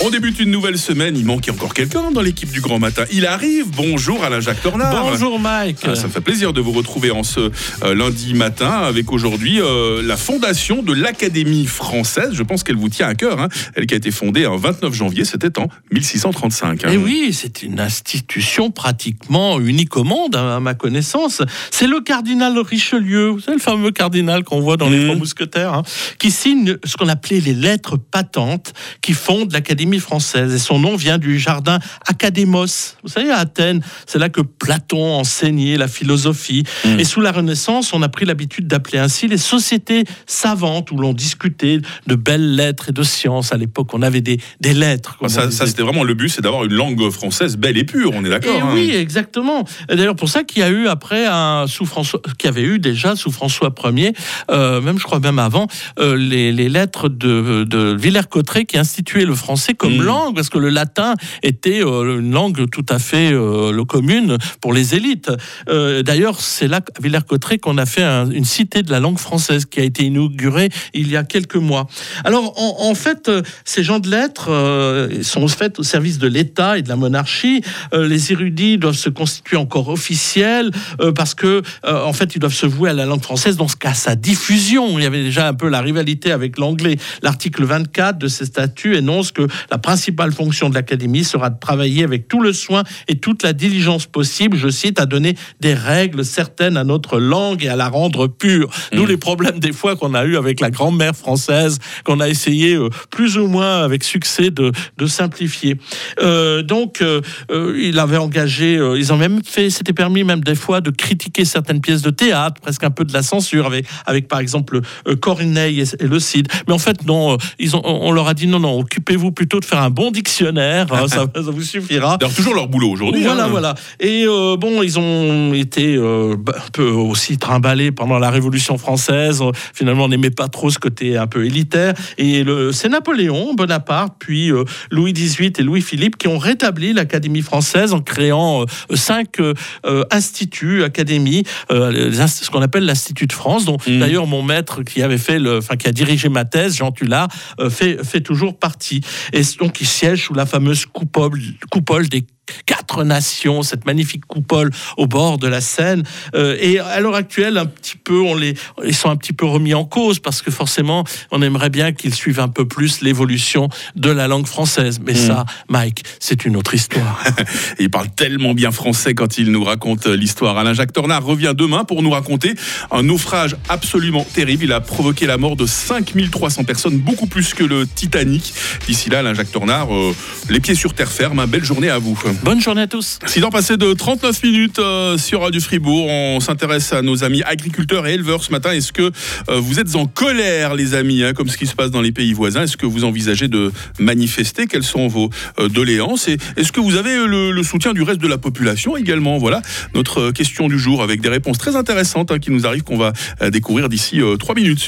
On débute une nouvelle semaine. Il manque encore quelqu'un dans l'équipe du Grand Matin. Il arrive. Bonjour Alain Jacques Tornard. Bonjour Mike. Ah, ça me fait plaisir de vous retrouver en ce euh, lundi matin avec aujourd'hui euh, la fondation de l'Académie française. Je pense qu'elle vous tient à cœur. hein. Elle qui a été fondée en 29 janvier, c'était en 1635. hein. Et Eh oui, c'est une institution pratiquement unique au monde, hein, à ma connaissance. C'est le cardinal Richelieu, vous savez, le fameux cardinal qu'on voit dans les Mhm. Trois Mousquetaires, qui signe ce qu'on appelait les lettres patentes qui fondent l'Académie française. Et son nom vient du jardin Académos. Vous savez, à Athènes, c'est là que Platon enseignait la philosophie. Mhm. Et sous la Renaissance, on a pris l'habitude d'appeler ainsi les sociétés savantes où l'on discutait de belles lettres et de sciences. À l'époque, on avait des, des lettres. on Ça, ça, c'était vraiment le but, c'est d'avoir une langue française belle et pure. On est d'accord. hein. oui, exactement. D'ailleurs, pour ça qu'il y a eu après un sous François, qu'il y avait eu déjà sous François Ier, euh, même je crois même avant, euh, les, les lettres de, de Villers-Cotterêts qui instituaient le français comme Mm. langue, parce que le latin était euh, une langue tout à fait euh, commune pour les élites. Euh, D'ailleurs, c'est là à Villers-Cotterêts qu'on a fait un- une cité de la langue française qui a été inaugurée il y a quelques mois. Alors, en, en fait, ces gens de lettres euh, sont faits au service de l'État et de la monarchie. Euh, les érudits doivent se constituer encore officiels euh, parce que, en fait, ils doivent se vouer à la langue française dans ce cas, sa diffusion. Il y avait déjà un peu la rivalité avec l'anglais. L'article 24 de ces statuts énonce que la principale fonction de l'Académie sera de travailler avec tout le soin et toute la diligence possible, je cite, à donner des règles certaines à notre langue et à la rendre pure. D'où Mm. les problèmes des fois qu'on a eu avec la grand-mère française, qu'on a essayé euh, plus ou moins avec succès de, de simplifier. Euh, donc, euh, euh, il avait engagé, ils ont même fait, c'était permis même des fois de critiquer certaines pièces de théâtre, presque un peu de la censure, avec, avec par exemple Corneille et, et le Cid. Mais en fait, non, ils ont, on leur a dit non, non, occupez-vous plutôt de faire un bon dictionnaire, hein, ça, ça vous suffira. D'ailleurs, toujours leur boulot aujourd'hui. Voilà, hein. voilà. Et euh, bon, ils ont été euh, bah, un peu aussi trimballés pendant la Révolution française. Finalement, on n'aimait pas trop ce côté un peu élitaire. Et c'est Napoléon Bonaparte, puis euh, Louis XVIII et Louis-Philippe qui ont rétabli l'Académie française en créant cinq instituts, académies, ce qu'on appelle l'Institut de France, dont Mhm. d'ailleurs mon maître qui avait fait, le, enfin qui a dirigé ma thèse, Jean Tullard, fait, fait toujours partie. Et il siège sous la fameuse coupole, coupole des quatre nations, cette magnifique coupole au bord de la Seine. Euh, et à l'heure actuelle, un petit peu, on les, ils sont un petit peu remis en cause parce que forcément, on aimerait bien qu'ils suivent un peu plus l'évolution de la langue française. Mais ça, Mike, c'est une autre histoire. Il parle tellement bien français quand il nous raconte l'histoire. Alain Jacques Tornard revient demain pour nous raconter un naufrage absolument terrible. Il a provoqué la mort de 5300 personnes, beaucoup plus que le Titanic. D'ici là, Alain Jacques Tornard, euh, les pieds sur terre ferme. Belle journée à vous. Bonne journée à tous. Dans passé de 39 minutes euh, sur Radio Fribourg, on s'intéresse à nos amis agriculteurs et éleveurs ce matin. Est-ce que euh, vous êtes en colère, les amis, hein, comme ce qui se passe dans les pays voisins? Est-ce que vous envisagez de manifester? Quelles sont vos euh, doléances? Et est-ce que vous avez le, soutien du reste de la population également? Voilà notre question du jour avec des réponses très intéressantes hein, qui nous arrivent qu'on va découvrir d'ici 3 minutes sur